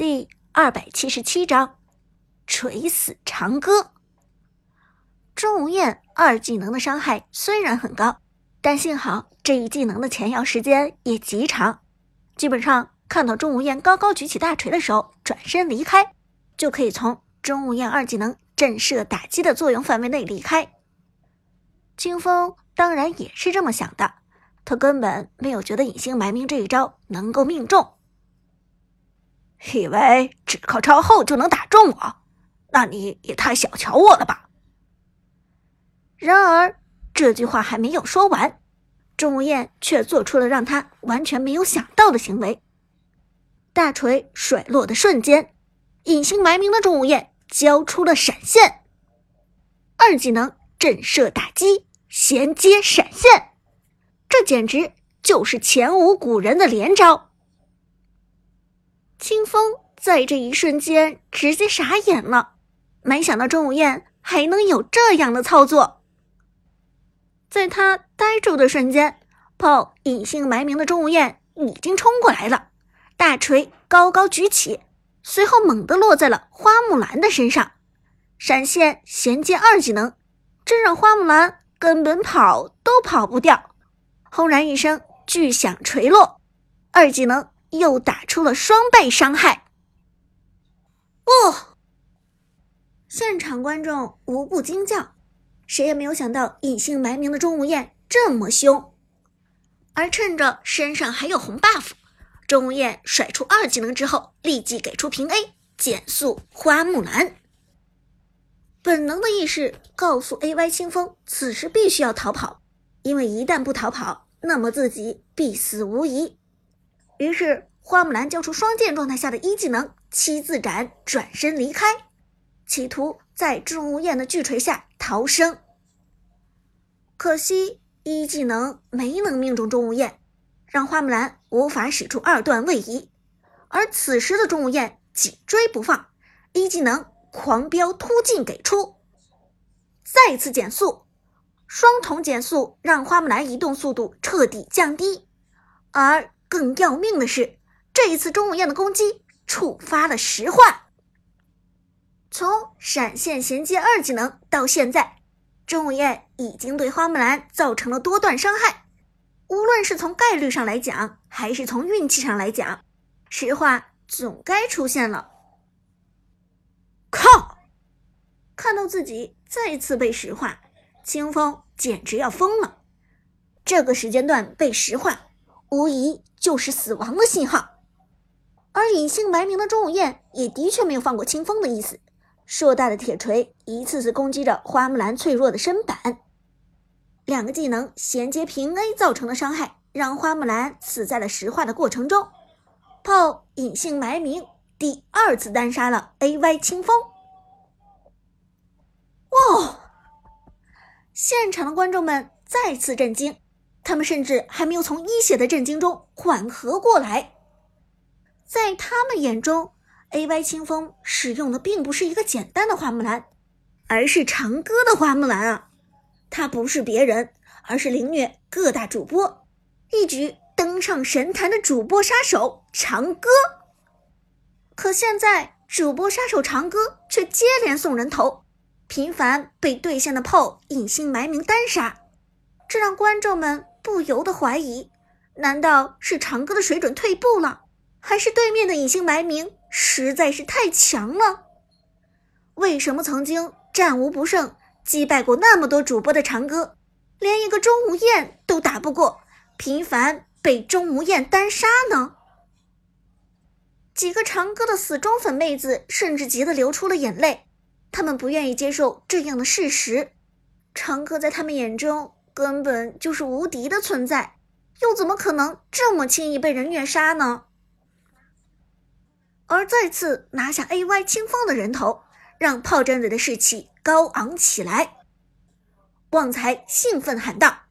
第二百七十七章，锤死长歌。钟无艳二技能的伤害虽然很高，但幸好这一技能的前摇时间也极长，基本上看到钟无艳高高举起大锤的时候转身离开，就可以从钟无艳二技能震慑打击的作用范围内离开。清风当然也是这么想的，他根本没有觉得隐姓埋名这一招能够命中。以为只靠超后就能打中我？那你也太小瞧我了吧！然而这句话还没有说完，钟无艳却做出了让他完全没有想到的行为。大锤甩落的瞬间，隐姓埋名的钟无艳交出了闪现，二技能震慑打击，衔接闪现，这简直就是前无古人的连招。清风在这一瞬间直接傻眼了，没想到钟无艳还能有这样的操作。在他呆住的瞬间，炮隐姓埋名的钟无艳已经冲过来了，大锤高高举起，随后猛地落在了花木兰的身上，闪现衔接二技能，这让花木兰根本跑都跑不掉。轰然一声巨响锤落，二技能。又打出了双倍伤害！哦，现场观众无不惊叫，谁也没有想到隐姓埋名的钟无艳这么凶。而趁着身上还有红 buff，钟无艳甩出二技能之后，立即给出平 A 减速花木兰。本能的意识告诉 AY 清风，此时必须要逃跑，因为一旦不逃跑，那么自己必死无疑。于是，花木兰交出双剑状态下的一技能七字斩，转身离开，企图在钟无艳的巨锤下逃生。可惜一技能没能命中钟无艳，让花木兰无法使出二段位移。而此时的钟无艳紧追不放，一技能狂飙突进给出，再次减速，双重减速让花木兰移动速度彻底降低，而。更要命的是，这一次钟无艳的攻击触发了石化。从闪现衔接二技能到现在，钟无艳已经对花木兰造成了多段伤害。无论是从概率上来讲，还是从运气上来讲，石化总该出现了。靠！看到自己再次被石化，清风简直要疯了。这个时间段被石化。无疑就是死亡的信号，而隐姓埋名的钟无艳也的确没有放过清风的意思。硕大的铁锤一次次攻击着花木兰脆弱的身板，两个技能衔接平 A 造成的伤害，让花木兰死在了石化的过程中。炮隐姓埋名第二次单杀了 AY 清风。哇！现场的观众们再次震惊。他们甚至还没有从一血的震惊中缓和过来，在他们眼中，AY 清风使用的并不是一个简单的花木兰，而是长歌的花木兰啊！他不是别人，而是凌虐各大主播，一举登上神坛的主播杀手长歌。可现在，主播杀手长歌却接连送人头，频繁被对线的炮隐姓埋名单杀，这让观众们。不由得怀疑，难道是长歌的水准退步了，还是对面的隐姓埋名实在是太强了？为什么曾经战无不胜、击败过那么多主播的长歌，连一个钟无艳都打不过，频繁被钟无艳单杀呢？几个长歌的死忠粉妹子甚至急得流出了眼泪，他们不愿意接受这样的事实，长歌在他们眼中。根本就是无敌的存在，又怎么可能这么轻易被人虐杀呢？而再次拿下 AY 清风的人头，让炮战队的士气高昂起来。旺财兴奋喊道：“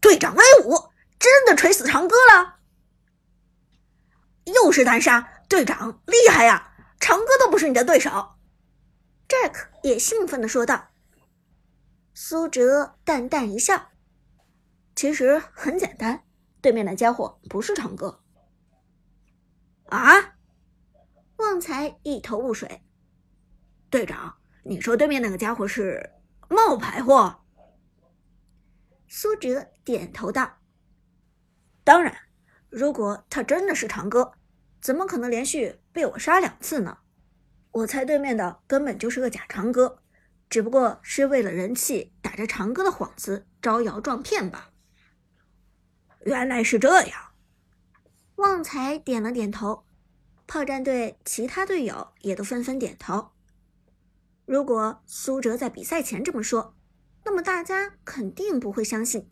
队长威武，真的锤死长歌了！又是单杀，队长厉害呀！长歌都不是你的对手。”Jack 也兴奋的说道。苏哲淡淡一笑，其实很简单，对面的家伙不是长歌。啊？旺财一头雾水。队长，你说对面那个家伙是冒牌货？苏哲点头道：“当然，如果他真的是长歌，怎么可能连续被我杀两次呢？我猜对面的根本就是个假长歌，只不过是为了人气，打着长歌的幌子招摇撞骗吧。”原来是这样，旺财点了点头，炮战队其他队友也都纷纷点头。如果苏哲在比赛前这么说。那么大家肯定不会相信，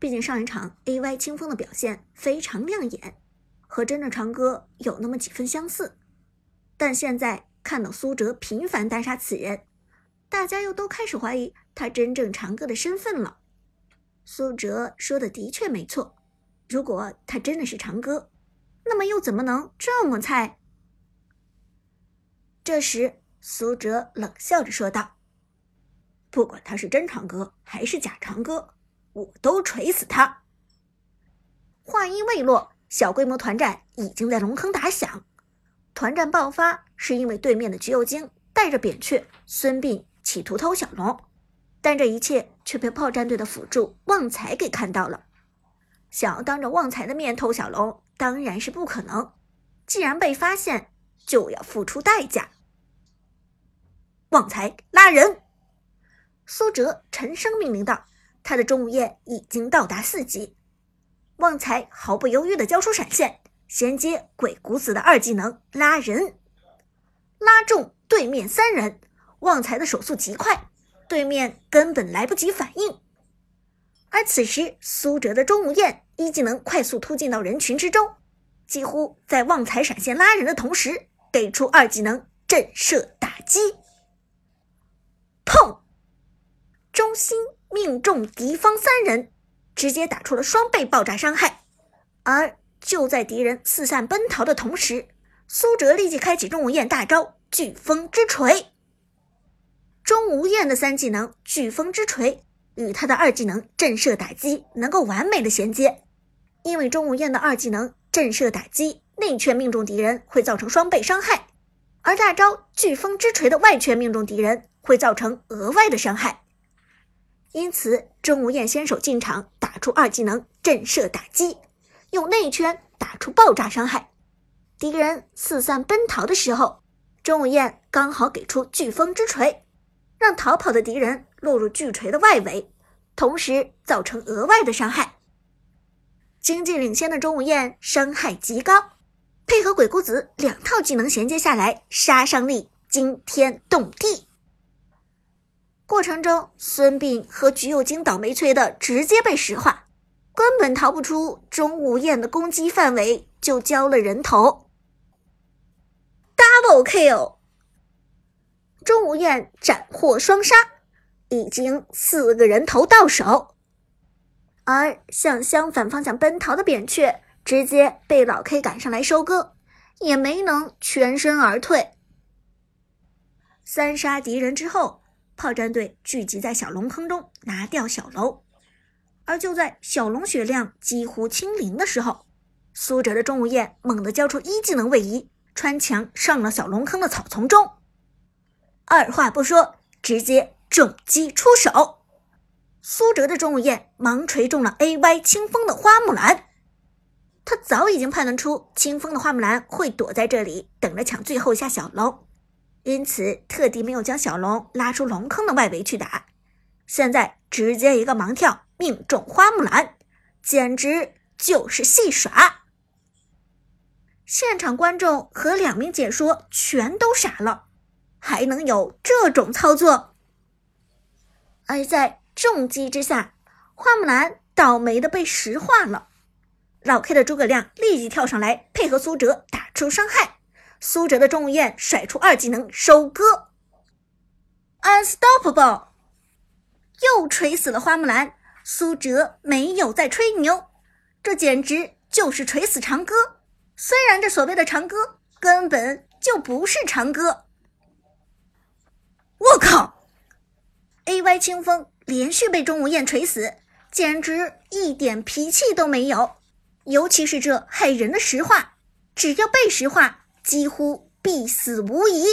毕竟上一场 A Y 清风的表现非常亮眼，和真的长歌有那么几分相似。但现在看到苏哲频繁单杀此人，大家又都开始怀疑他真正长歌的身份了。苏哲说的的确没错，如果他真的是长歌，那么又怎么能这么菜？这时，苏哲冷笑着说道。不管他是真长歌还是假长歌，我都锤死他！话音未落，小规模团战已经在龙坑打响。团战爆发是因为对面的橘右京带着扁鹊、孙膑企图偷小龙，但这一切却被炮战队的辅助旺财给看到了。想要当着旺财的面偷小龙，当然是不可能。既然被发现，就要付出代价。旺财拉人！苏哲沉声命令道：“他的钟无艳已经到达四级。”旺财毫不犹豫地交出闪现，衔接鬼谷子的二技能拉人，拉中对面三人。旺财的手速极快，对面根本来不及反应。而此时，苏哲的钟无艳一技能快速突进到人群之中，几乎在旺财闪现拉人的同时，给出二技能震慑打击，砰！中心命中敌方三人，直接打出了双倍爆炸伤害。而就在敌人四散奔逃的同时，苏哲立即开启钟无艳大招“飓风之锤”。钟无艳的三技能“飓风之锤”与他的二技能“震慑打击”能够完美的衔接，因为钟无艳的二技能“震慑打击”内圈命中敌人会造成双倍伤害，而大招“飓风之锤”的外圈命中敌人会造成额外的伤害。因此，钟无艳先手进场，打出二技能震慑打击，用内圈打出爆炸伤害。敌人四散奔逃的时候，钟无艳刚好给出飓风之锤，让逃跑的敌人落入巨锤的外围，同时造成额外的伤害。经济领先的钟无艳伤害极高，配合鬼谷子两套技能衔接下来，杀伤力惊天动地。过程中，孙膑和橘右京倒霉催的直接被石化，根本逃不出钟无艳的攻击范围，就交了人头。Double kill，钟无艳斩获双杀，已经四个人头到手。而向相反方向奔逃的扁鹊，直接被老 K 赶上来收割，也没能全身而退。三杀敌人之后。炮战队聚集在小龙坑中拿掉小楼，而就在小龙血量几乎清零的时候，苏哲的钟无艳猛地交出一技能位移，穿墙上了小龙坑的草丛中。二话不说，直接重击出手。苏哲的钟无艳盲锤中了 A Y 清风的花木兰，他早已经判断出清风的花木兰会躲在这里等着抢最后一下小龙。因此，特地没有将小龙拉出龙坑的外围去打，现在直接一个盲跳命中花木兰，简直就是戏耍！现场观众和两名解说全都傻了，还能有这种操作？而在重击之下，花木兰倒霉的被石化了。老 K 的诸葛亮立即跳上来配合苏哲打出伤害。苏哲的钟无艳甩出二技能收割，Unstoppable，又锤死了花木兰。苏哲没有再吹牛，这简直就是锤死长歌。虽然这所谓的长歌根本就不是长歌。靠！A Y 清风连续被钟无艳锤死，简直一点脾气都没有。尤其是这害人的石化，只要被石化。几乎必死无疑。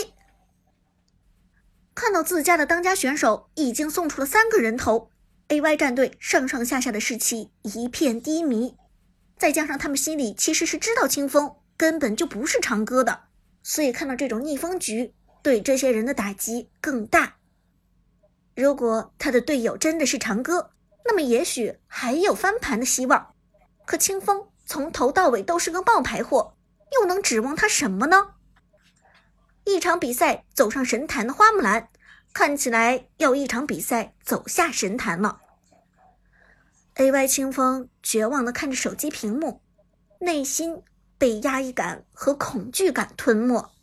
看到自家的当家选手已经送出了三个人头，AY 战队上上下下的士气一片低迷。再加上他们心里其实是知道清风根本就不是长歌的，所以看到这种逆风局，对这些人的打击更大。如果他的队友真的是长歌，那么也许还有翻盘的希望。可清风从头到尾都是个冒牌货，又能指望他什么呢？一场比赛走上神坛的花木兰，看起来要一场比赛走下神坛了。A.Y. 清风绝望地看着手机屏幕，内心被压抑感和恐惧感吞没。